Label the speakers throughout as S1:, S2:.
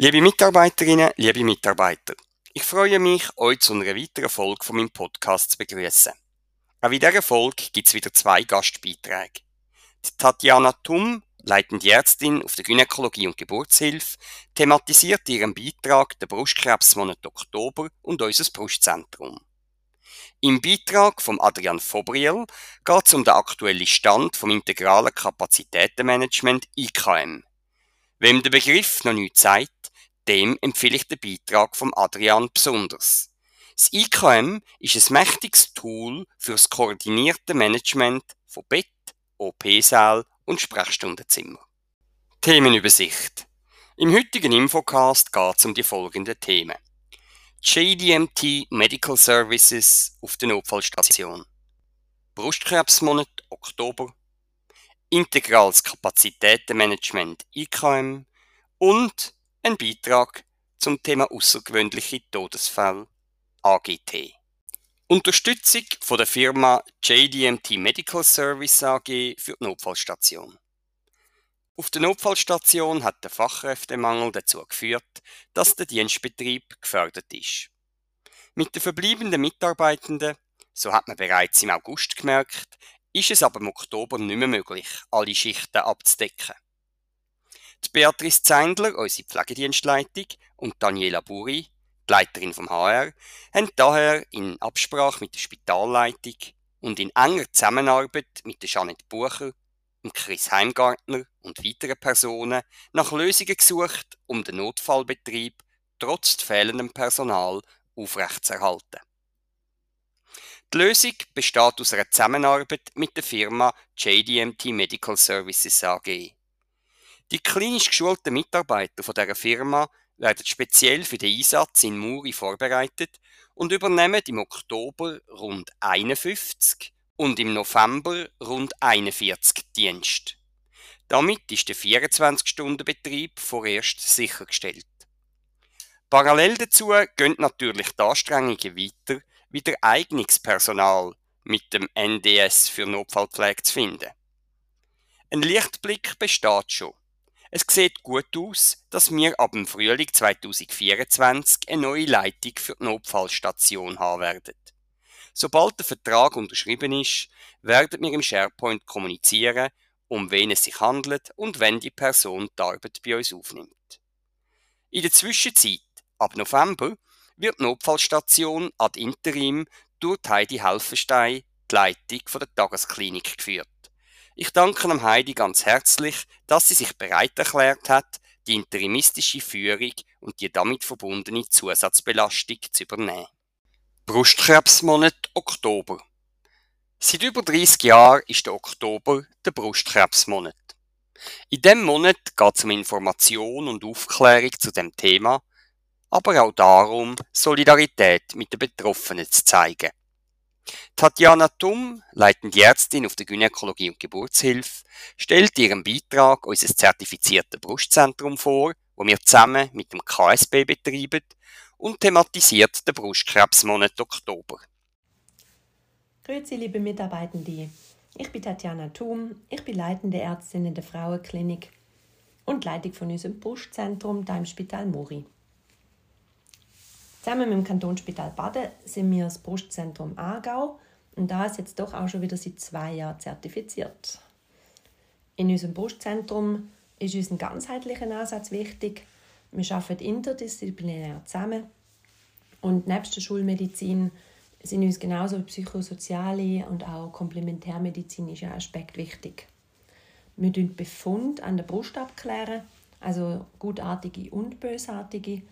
S1: Liebe Mitarbeiterinnen, liebe Mitarbeiter, ich freue mich, euch zu einer weiteren Folge von meinem Podcast zu begrüßen. Auch in dieser Folge gibt es wieder zwei Gastbeiträge. Die Tatjana Tum, leitende Ärztin auf der Gynäkologie und Geburtshilfe, thematisiert ihren Beitrag den Brustkrebsmonat Oktober und unser Brustzentrum. Im Beitrag von Adrian Fobriel geht es um den aktuellen Stand vom integralen Kapazitätenmanagement IKM. Wem der Begriff noch nichts sagt, dem empfehle ich den Beitrag von Adrian besonders. Das IKM ist ein mächtiges Tool für das koordinierte Management von Bett, OP-Saal und Sprechstundenzimmer. Themenübersicht. Im heutigen Infocast geht es um die folgenden Themen. JDMT Medical Services auf der Notfallstation. Brustkrebsmonat Oktober. Integrales Kapazitätenmanagement IKM und ein Beitrag zum Thema außergewöhnliche Todesfälle AGT. Unterstützung von der Firma JDMT Medical Service AG für die Notfallstation. Auf der Notfallstation hat der Fachkräftemangel dazu geführt, dass der Dienstbetrieb gefördert ist. Mit den verbleibenden Mitarbeitenden, so hat man bereits im August gemerkt, ist es aber im Oktober nicht mehr möglich, alle Schichten abzudecken. Die Beatrice Zeindler, unsere Pflegedienstleitung, und Daniela Buri, die Leiterin vom HR, haben daher in Absprache mit der Spitalleitung und in enger Zusammenarbeit mit der Janet Bucher und Chris Heimgartner und weiteren Personen nach Lösungen gesucht, um den Notfallbetrieb trotz fehlendem Personal aufrechtzuerhalten. Die Lösung besteht aus einer Zusammenarbeit mit der Firma JDMT Medical Services AG. Die klinisch geschulten Mitarbeiter von dieser Firma werden speziell für den Einsatz in Muri vorbereitet und übernehmen im Oktober rund 51 und im November rund 41 Dienst. Damit ist der 24-Stunden-Betrieb vorerst sichergestellt. Parallel dazu gehen natürlich die Anstrengungen weiter, wieder Eignungspersonal mit dem NDS für Notfallpflege zu finden. Ein Lichtblick besteht schon. Es sieht gut aus, dass wir ab dem Frühling 2024 eine neue Leitung für die Notfallstation haben werden. Sobald der Vertrag unterschrieben ist, werden wir im SharePoint kommunizieren, um wen es sich handelt und wenn die Person die Arbeit bei uns aufnimmt. In der Zwischenzeit, ab November, wird die Notfallstation ad interim durch Heidi Helfenstein, die Leitung der Tagesklinik, geführt. Ich danke dem Heidi ganz herzlich, dass sie sich bereit erklärt hat, die interimistische Führung und die damit verbundene Zusatzbelastung zu übernehmen. Brustkrebsmonat Oktober. Seit über 30 Jahren ist der Oktober der Brustkrebsmonat. In diesem Monat geht es um Information und Aufklärung zu dem Thema, aber auch darum, Solidarität mit den Betroffenen zu zeigen. Tatjana Tum, leitende Ärztin auf der Gynäkologie und Geburtshilfe, stellt ihren Beitrag unser zertifiziertes Brustzentrum vor, wo wir zusammen mit dem KSB betreiben und thematisiert den Brustkrebsmonat Oktober.
S2: Grüezi, liebe Mitarbeitende. Ich bin Tatjana Thum, ich bin leitende Ärztin in der Frauenklinik und Leitung von unserem Brustzentrum da im Spital Muri. Zusammen mit dem Kantonsspital Baden sind wir das Brustzentrum Aargau und da ist jetzt doch auch schon wieder seit zwei Jahren zertifiziert. In unserem Brustzentrum ist uns ein ganzheitlicher Ansatz wichtig. Wir arbeiten interdisziplinär zusammen und nebst der Schulmedizin sind uns genauso psychosoziale und auch komplementärmedizinische Aspekte wichtig. Wir klären Befund an der Brust abklären, also gutartige und bösartige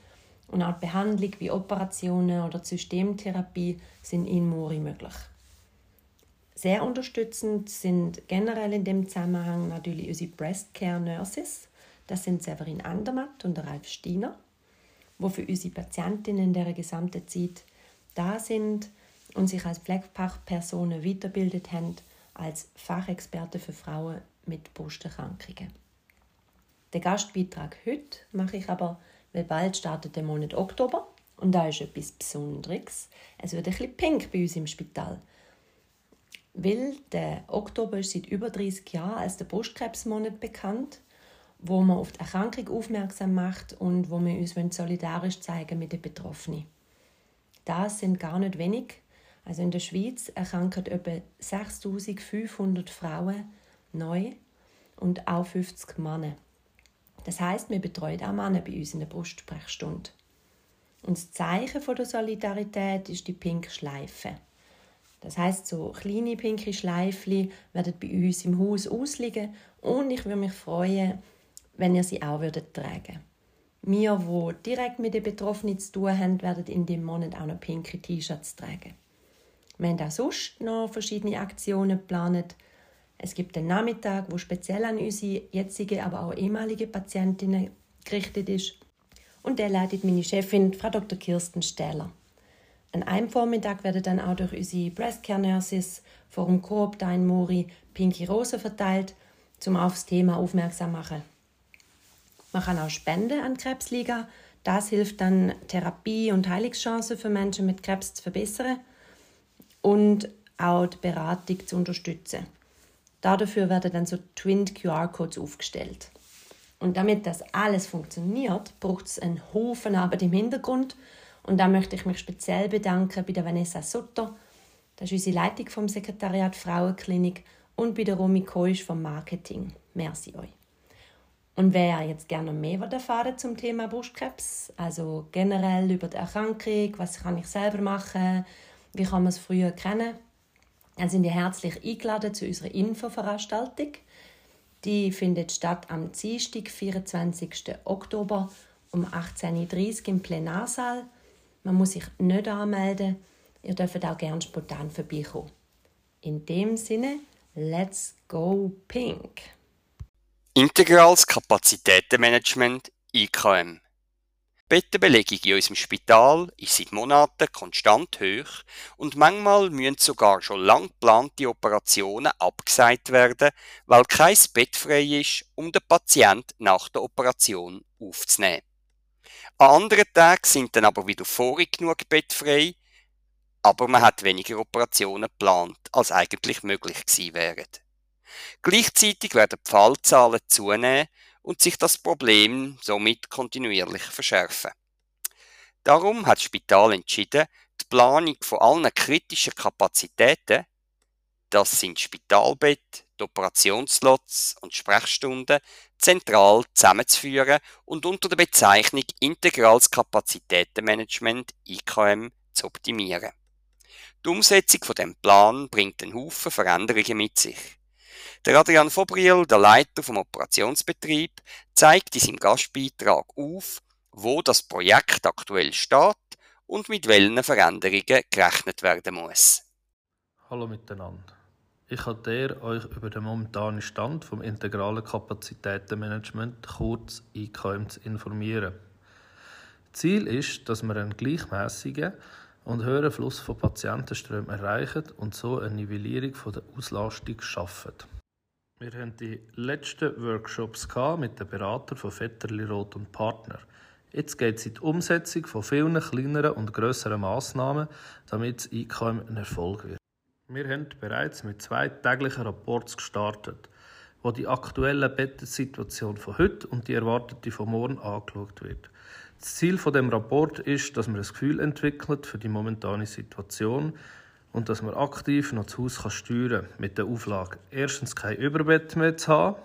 S2: und auch Behandlung wie Operationen oder Systemtherapie sind in Muri möglich. Sehr unterstützend sind generell in dem Zusammenhang natürlich unsere Breast Care Nurses. Das sind Severin Andermatt und Ralf Steiner, wo für unsere Patientinnen in der gesamten Zeit da sind und sich als Pflegefachpersonen weiterbildet haben als Fachexperte für Frauen mit Brusterkrankungen. Den Gastbeitrag heute mache ich aber weil bald startet der Monat Oktober und da ist etwas Besonderes. Es wird ein bisschen pink bei uns im Spital. Weil der Oktober ist seit über 30 Jahren als der Brustkrebsmonat bekannt wo man auf die Erkrankung aufmerksam macht und wo wir uns solidarisch zeigen mit den Betroffenen. Das sind gar nicht wenig. Also in der Schweiz erkranken etwa 6500 Frauen neu und auch 50 Männer. Das heißt, wir betreuen auch Männer bei uns in der Brustsprechstunde. Und das Zeichen der Solidarität ist die pinke Schleife. Das heißt, so kleine pinke Schleifchen werden bei uns im Haus ausliegen und ich würde mich freuen, wenn ihr sie auch würdet tragen Wir, die direkt mit den Betroffenen zu tun haben, werden in dem Monat auch noch pinke T-Shirts tragen. Wir haben auch sonst noch verschiedene Aktionen geplant. Es gibt einen Nachmittag, wo speziell an unsere jetzige, aber auch ehemalige Patientinnen gerichtet ist. Und der leitet meine Chefin, Frau Dr. Kirsten Stähler. An einem Vormittag werden dann auch durch unsere Breast Care Nurses Forum Coop Dein Mori Pinky Rose verteilt, zum aufs Thema aufmerksam machen. Man kann auch spenden an Krebsliga. Das hilft dann, Therapie und Heilungschancen für Menschen mit Krebs zu verbessern und auch die Beratung zu unterstützen. Dafür werden dann so Twin QR-Codes aufgestellt. Und damit das alles funktioniert, braucht es einen Haufen Arbeit im Hintergrund. Und da möchte ich mich speziell bedanken bei der Vanessa Sutter, das ist unsere Leitung vom Sekretariat Frauenklinik, und bei der Romy Koisch vom Marketing. Merci euch. Und wer jetzt gerne mehr erfahren zum Thema Brustkrebs, also generell über die Erkrankung, was kann ich selber machen, wie kann man es früher kennen, dann sind ihr herzlich eingeladen zu unserer Infoveranstaltung. Die findet statt am Dienstag, 24. Oktober um 18.30 Uhr im Plenarsaal. Man muss sich nicht anmelden. Ihr dürft auch gerne spontan vorbeikommen. In dem Sinne, let's go pink!
S1: Integrales Kapazitätenmanagement IKM Bettenbelegung in unserem Spital ist seit Monaten konstant hoch und manchmal müssen sogar schon lang geplante Operationen abgesagt werden, weil kein Bett frei ist, um den Patient nach der Operation aufzunehmen. An anderen Tagen sind dann aber wieder vorig genug Bett frei, aber man hat weniger Operationen geplant, als eigentlich möglich gewesen wären. Gleichzeitig werden die Fallzahlen zunehmen und sich das Problem somit kontinuierlich verschärfen. Darum hat das Spital entschieden, die Planung von allen kritischen Kapazitäten, das sind Spitalbett, die Operationslots und Sprechstunden, zentral zusammenzuführen und unter der Bezeichnung Integrales Kapazitätenmanagement IKM zu optimieren. Die Umsetzung von dem Plan bringt einen Haufen Veränderungen mit sich. Der Adrian Fobriel, der Leiter vom Operationsbetrieb, zeigt in seinem Gastbeitrag auf, wo das Projekt aktuell steht und mit welchen Veränderungen gerechnet werden muss.
S3: Hallo miteinander. Ich erkläre euch über den momentanen Stand vom integralen Kapazitätenmanagement, kurz IKM, zu informieren. Ziel ist, dass wir einen gleichmäßigen und höheren Fluss von Patientenströmen erreichen und so eine Nivellierung der Auslastung schaffen. Wir hatten die letzten Workshops mit den Beratern von Vetterli Roth und Partner. Jetzt geht es in die Umsetzung von vielen kleineren und grösseren Massnahmen, damit das IKM ein Erfolg wird. Wir haben bereits mit zwei täglichen Rapports gestartet, wo die aktuelle Bettensituation von heute und die erwartete von morgen angeschaut wird. Das Ziel von dem Rapport ist, dass man ein Gefühl entwickelt für die momentane Situation und dass man aktiv noch das Haus kann steuern kann mit der Auflage, erstens kein Überbett mehr zu haben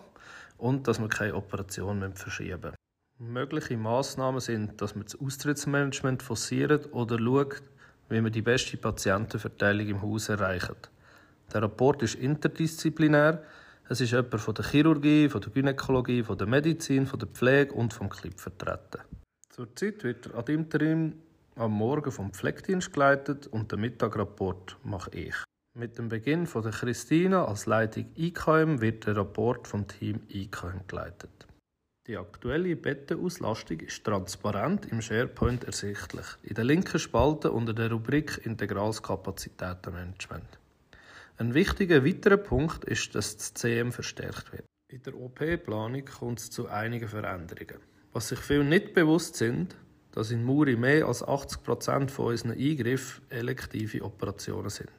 S3: und dass man keine Operation mehr verschieben Mögliche Massnahmen sind, dass man das Austrittsmanagement forciert oder schaut, wie man die beste Patientenverteilung im Haus erreicht. Der Rapport ist interdisziplinär. Es ist jemand von der Chirurgie, von der Gynäkologie, von der Medizin, von der Pflege und vom CLIP vertreten. Zurzeit wird er ad interim am Morgen vom Pflegedienst geleitet und den Mittagrapport mache ich. Mit dem Beginn von der Christina als Leitung IKM wird der Rapport vom Team IKM geleitet. Die aktuelle Bettenauslastung ist transparent im SharePoint ersichtlich, in der linken Spalte unter der Rubrik Integrales Kapazitätenmanagement. Ein wichtiger weiterer Punkt ist, dass das CM verstärkt wird. In der OP-Planung kommt es zu einigen Veränderungen. Was sich viele nicht bewusst sind, dass in Muri mehr als 80 Prozent von unseren Eingriffen elektive Operationen sind.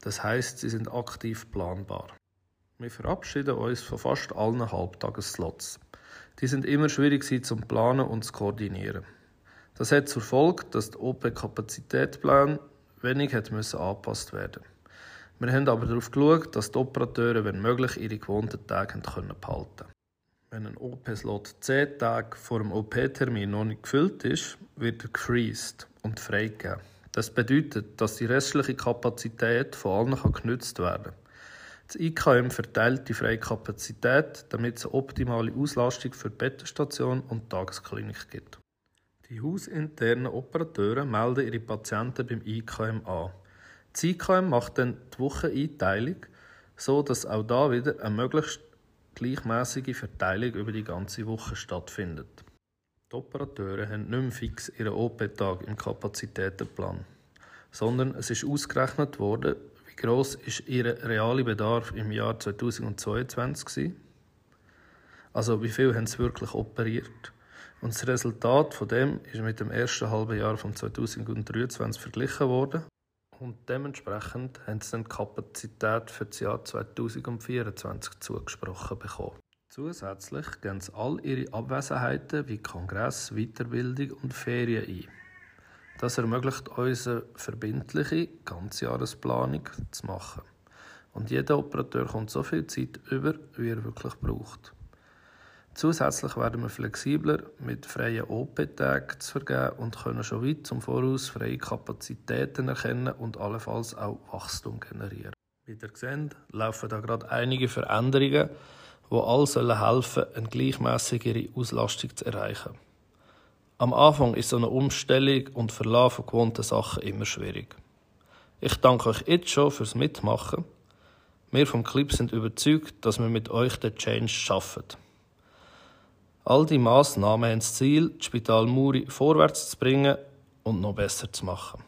S3: Das heißt, sie sind aktiv planbar. Wir verabschieden uns von fast allen Halbtagesslots. Die sind immer schwierig zum Planen und zu koordinieren. Das hat zur Folge, dass der OP-Kapazitätsplan wenig hat müssen angepasst werden. Wir haben aber darauf geschaut, dass die Operateure, wenn möglich, ihre gewohnten Tage behalten können. Wenn ein OP-Slot 10 Tage vor dem OP-Termin noch nicht gefüllt ist, wird er gefreezed und freigegeben. Das bedeutet, dass die restliche Kapazität von allen genutzt werden kann. Das IKM verteilt die freie Kapazität, damit es eine optimale Auslastung für die Bettenstation und die Tagesklinik gibt. Die hausinternen Operateure melden ihre Patienten beim IKM an. Das IKM macht dann die Wocheneinteilung, so dass auch da wieder eine möglichst gleichmäßige Verteilung über die ganze Woche stattfindet. Die Operateure haben nicht mehr fix ihren OP-Tag im Kapazitätenplan, sondern es ist ausgerechnet worden, wie groß ist ihr realer Bedarf im Jahr 2022 war. Also wie viel haben sie wirklich operiert? Und das Resultat von dem ist mit dem ersten halben Jahr von 2023 verglichen worden und dementsprechend haben sie dann die Kapazität für das Jahr 2024 zugesprochen bekommen. Zusätzlich gehen sie all ihre Abwesenheiten wie Kongress, Weiterbildung und Ferien ein. Das ermöglicht uns eine verbindliche Ganzjahresplanung zu machen. Und jeder Operateur kommt so viel Zeit über, wie er wirklich braucht. Zusätzlich werden wir flexibler mit freien OP-Tagen zu vergeben und können schon weit zum Voraus freie Kapazitäten erkennen und allenfalls auch Wachstum generieren. Wie ihr seht, laufen da gerade einige Veränderungen, die all sollen helfen, eine gleichmäßigere Auslastung zu erreichen. Am Anfang ist so eine Umstellung und Verlauf von gewohnten Sachen immer schwierig. Ich danke euch jetzt schon fürs Mitmachen. Wir vom Clip sind überzeugt, dass wir mit euch den Change schaffen. All die Massnahmen haben das Ziel, das Spital Muri vorwärts zu bringen und noch besser zu machen.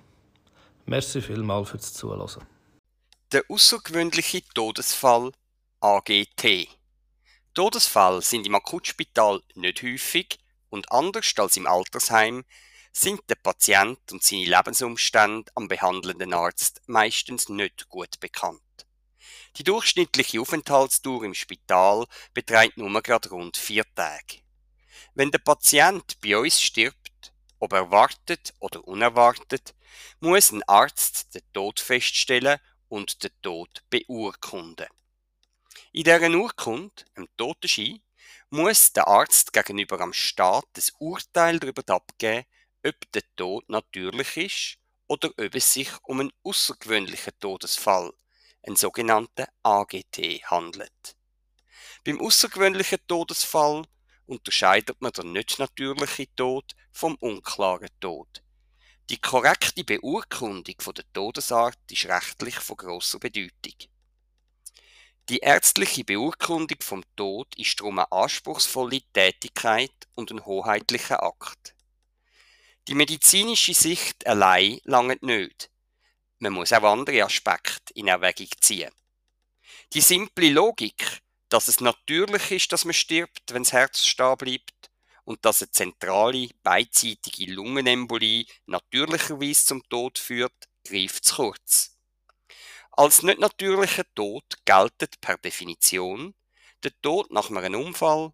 S3: Merci vielmals fürs Zuhören.
S1: Der außergewöhnliche Todesfall AGT. Todesfälle sind im Akutspital nicht häufig und anders als im Altersheim sind der Patient und seine Lebensumstände am behandelnden Arzt meistens nicht gut bekannt. Die durchschnittliche Aufenthaltsdauer im Spital beträgt nur gerade rund vier Tage. Wenn der Patient bei uns stirbt, ob erwartet oder unerwartet, muss ein Arzt den Tod feststellen und den Tod beurkunden. In dieser Urkunde, im Totenschein, muss der Arzt gegenüber am Staat das Urteil darüber abgeben, ob der Tod natürlich ist oder ob es sich um einen außergewöhnlichen Todesfall, einen sogenannten AGT, handelt. Beim außergewöhnlichen Todesfall unterscheidet man den nicht natürlichen Tod vom unklaren Tod. Die korrekte Beurkundung der Todesart ist rechtlich von grosser Bedeutung. Die ärztliche Beurkundung vom Tod ist darum eine anspruchsvolle Tätigkeit und ein hoheitlicher Akt. Die medizinische Sicht allein langt nicht. Man muss auch andere Aspekte in Erwägung ziehen. Die simple Logik, dass es natürlich ist, dass man stirbt, wenn das Herz stehen bleibt und dass eine zentrale beidseitige Lungenembolie natürlicherweise zum Tod führt, greift zu kurz. Als nicht natürlicher Tod geltet per Definition der Tod nach einem Unfall,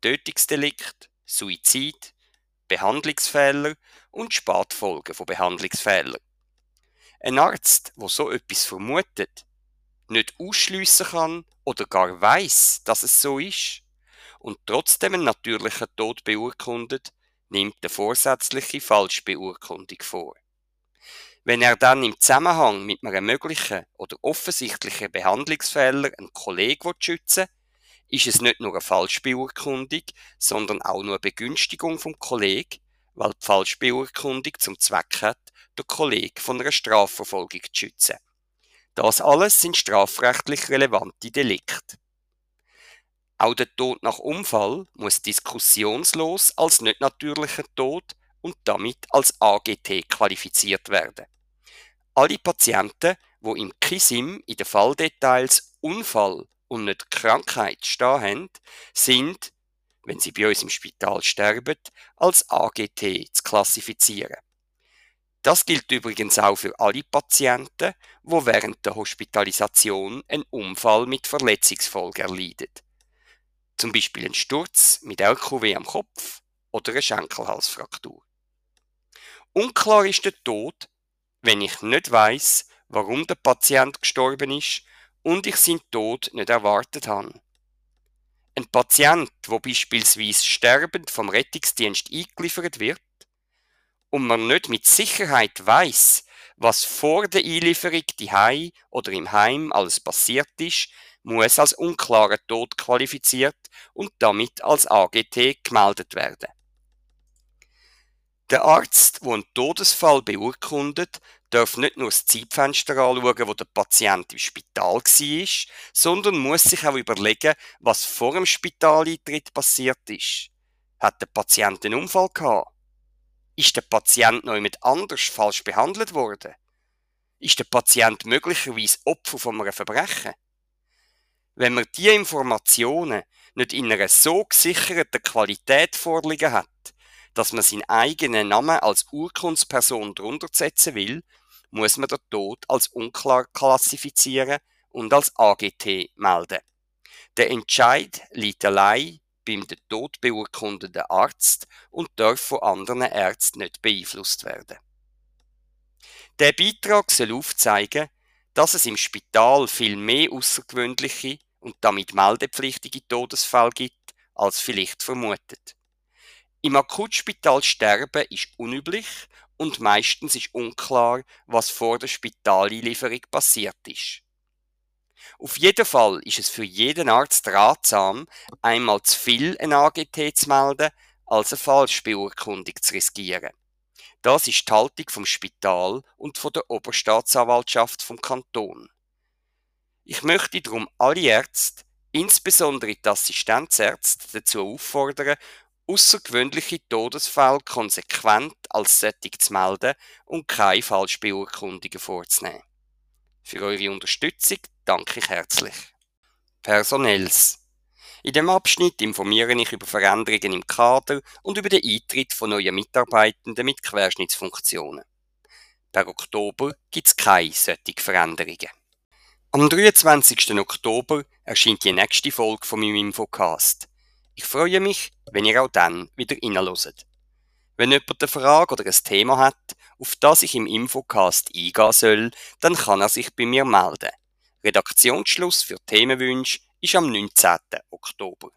S1: Tötungsdelikt, Suizid, Behandlungsfehler und Spätfolgen von Behandlungsfehlern. Ein Arzt, wo so etwas vermutet, nicht ausschliessen kann oder gar weiß, dass es so ist und trotzdem einen natürlichen Tod beurkundet, nimmt der vorsätzliche Falschbeurkundung vor. Wenn er dann im Zusammenhang mit einem möglichen oder offensichtlichen Behandlungsfehler einen Kollegen schützen will, ist es nicht nur eine Falschbeurkundung, sondern auch nur eine Begünstigung vom Kollegen, weil die Falschbeurkundung zum Zweck hat, den Kollegen von einer Strafverfolgung zu schützen. Das alles sind strafrechtlich relevante Delikte. Auch der Tod nach Unfall muss diskussionslos als nicht natürlicher Tod und damit als AGT qualifiziert werden. Alle Patienten, wo im KISIM in den Falldetails Unfall und nicht Krankheit stehen haben, sind, wenn sie bei uns im Spital sterben, als AGT zu klassifizieren. Das gilt übrigens auch für alle Patienten, wo während der Hospitalisation einen Unfall mit Verletzungsfolge erleiden. Zum Beispiel ein Sturz mit LKW am Kopf oder eine Schenkelhalsfraktur. Unklar ist der Tod, wenn ich nicht weiß, warum der Patient gestorben ist und ich seinen Tod nicht erwartet habe. Ein Patient, wo beispielsweise sterbend vom Rettungsdienst eingeliefert wird und man nicht mit Sicherheit weiß, was vor der Einlieferung die oder im Heim alles passiert ist, muss als unklarer Tod qualifiziert und damit als AGT gemeldet werden. Der Arzt, der einen Todesfall beurkundet, darf nicht nur das Zeitfenster anschauen, wo der Patient im Spital war, sondern muss sich auch überlegen, was vor dem Spitaleintritt passiert ist. Hat der Patient einen Unfall gehabt? Ist der Patient noch jemand anders falsch behandelt worden? Ist der Patient möglicherweise Opfer von einem Verbrechen? Wenn man diese Informationen nicht in einer so gesicherten Qualität vorliegen hat, dass man seinen eigenen Namen als Urkundsperson drunter setzen will, muss man den Tod als unklar klassifizieren und als AGT melden. Der Entscheid liegt allein beim den Tod beurkundenden Arzt und darf von anderen Ärzten nicht beeinflusst werden. Der Beitrag soll aufzeigen, dass es im Spital viel mehr außergewöhnliche und damit meldepflichtige Todesfälle gibt, als vielleicht vermutet. Im Akutspital sterben ist unüblich und meistens ist unklar, was vor der Spitaleinlieferung passiert ist. Auf jeden Fall ist es für jeden Arzt ratsam, einmal zu viel ein AGT zu melden, als eine Falschbeurkundung zu riskieren. Das ist die Haltung vom Spital und von der Oberstaatsanwaltschaft vom Kanton. Ich möchte darum alle Ärzte, insbesondere die Assistenzärzte, dazu auffordern, außergewöhnliche Todesfälle konsequent als solche zu melden und keine Falschbeurkundungen vorzunehmen. Für eure Unterstützung danke ich herzlich. Personells. In dem Abschnitt informiere ich über Veränderungen im Kader und über den Eintritt von neuen Mitarbeitenden mit Querschnittsfunktionen. Per Oktober gibt es keine solchen Veränderungen. Am 23. Oktober erscheint die nächste Folge von meinem Infocast. Ich freue mich, wenn ihr auch dann wieder reinhört. Wenn jemand eine Frage oder ein Thema hat, auf das ich im Infocast eingehen soll, dann kann er sich bei mir melden. Redaktionsschluss für Themenwünsche ist am 19. Oktober.